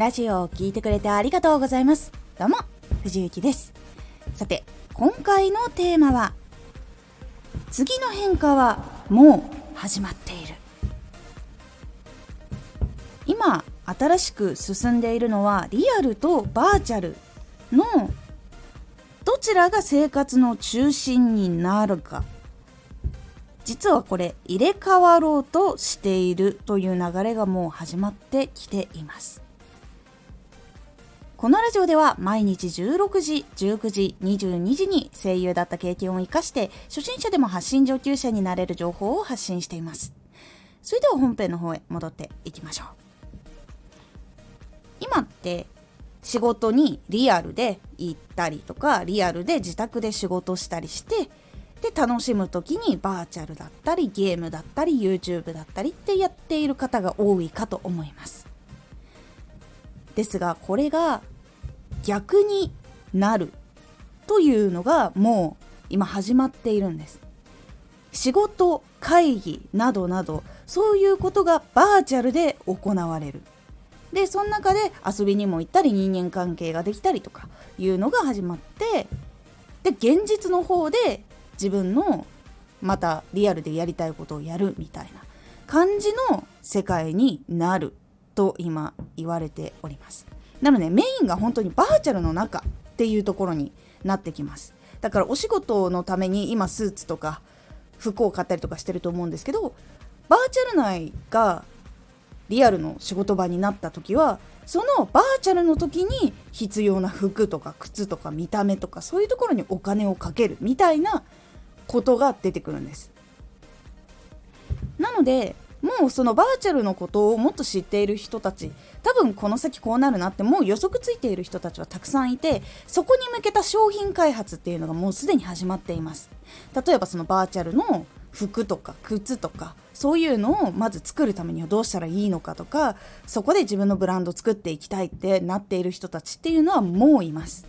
ラジオを聴いてくれてありがとうございます。どうも藤幸です。さて今回のテーマは次の変化はもう始まっている。今新しく進んでいるのはリアルとバーチャルのどちらが生活の中心になるか。実はこれ入れ替わろうとしているという流れがもう始まってきています。このラジオでは毎日16時、19時、22時に声優だった経験を生かして初心者でも発信上級者になれる情報を発信しています。それでは本編の方へ戻っていきましょう。今って仕事にリアルで行ったりとかリアルで自宅で仕事したりしてで楽しむ時にバーチャルだったりゲームだったり YouTube だったりってやっている方が多いかと思いますですがこれが逆になるというのがもう今始まっているんです。仕事会議などなどそういうことがバーチャルで行われる。でその中で遊びにも行ったり人間関係ができたりとかいうのが始まってで現実の方で自分のまたリアルでやりたいことをやるみたいな感じの世界になると今言われております。なのでメインが本当にバーチャルの中っていうところになってきます。だからお仕事のために今スーツとか服を買ったりとかしてると思うんですけどバーチャル内がリアルの仕事場になった時はそのバーチャルの時に必要な服とか靴とか見た目とかそういうところにお金をかけるみたいなことが出てくるんです。なのでもうそのバーチャルのことをもっと知っている人たち多分この先こうなるなってもう予測ついている人たちはたくさんいてそこに向けた商品開発っていうのがもうすでに始まっています。例えばそのバーチャルの服とか靴とかそういうのをまず作るためにはどうしたらいいのかとかそこで自分のブランド作っていきたいってなっている人たちっていうのはもういます。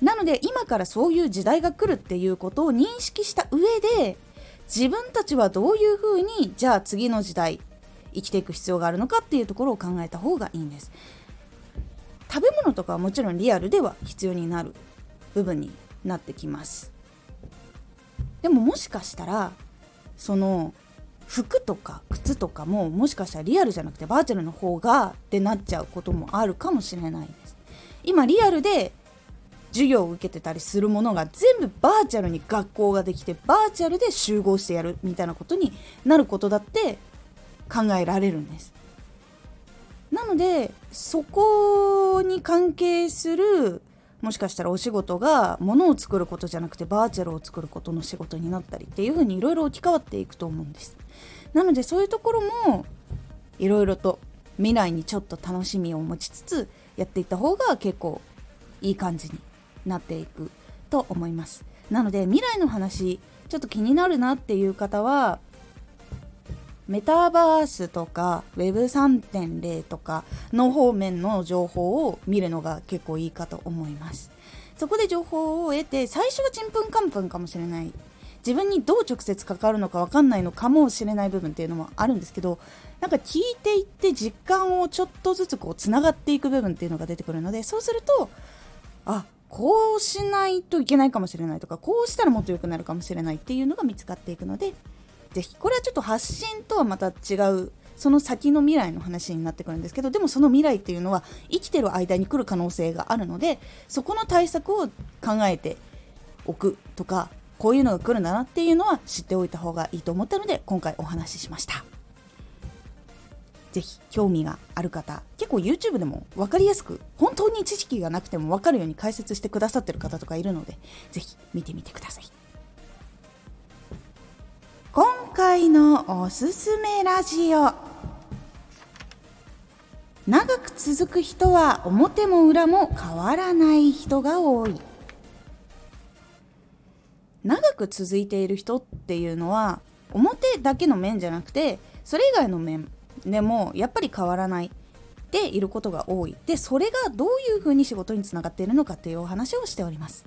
なので今からそういう時代が来るっていうことを認識した上で自分たちはどういうふうにじゃあ次の時代生きていく必要があるのかっていうところを考えた方がいいんです。食べ物とかはもちろんリアルでは必要になる部分になってきます。でももしかしたらその服とか靴とかももしかしたらリアルじゃなくてバーチャルの方がってなっちゃうこともあるかもしれないです。今リアルで授業を受けてたりするものが全部バーチャルに学校ができてバーチャルで集合してやるみたいなことになることだって考えられるんです。なのでそこに関係するもしかしたらお仕事が物を作ることじゃなくてバーチャルを作ることの仕事になったりっていう風にいろいろ置き換わっていくと思うんです。なのでそういうところもいろいろと未来にちょっと楽しみを持ちつつやっていった方が結構いい感じになっていくと思います。なので未来の話ちょっと気になるなっていう方はメタバースとか Web3.0 とかの方面の情報を見るのが結構いいかと思います。そこで情報を得て最初はちんぷんかんぷんかもしれない。自分にどう直接関わるのか分かんないのかもしれない部分っていうのもあるんですけどなんか聞いていって実感をちょっとずつこうつながっていく部分っていうのが出てくるのでそうするとあこうしないといけないかもしれないとかこうしたらもっと良くなるかもしれないっていうのが見つかっていくので是非これはちょっと発信とはまた違うその先の未来の話になってくるんですけどでもその未来っていうのは生きてる間に来る可能性があるのでそこの対策を考えておくとかこういうのが来るんだなっていうのは知っておいた方がいいと思ったので今回お話ししました。ぜひ興味がある方結構 YouTube でも分かりやすく本当に知識がなくても分かるように解説してくださってる方とかいるのでぜひ見てみてください。今回のおすすめラジオ。長く続く人は表も裏も変わらない人が多い。長く続いている人っていうのは表だけの面じゃなくてそれ以外の面でもやっぱり変わらないでいることが多いでそれがどういうふうに仕事につながっているのかというお話をしております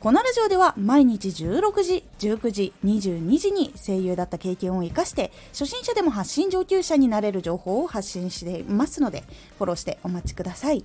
このラジオでは毎日16時、19時、22時に声優だった経験を生かして初心者でも発信上級者になれる情報を発信していますのでフォローしてお待ちください。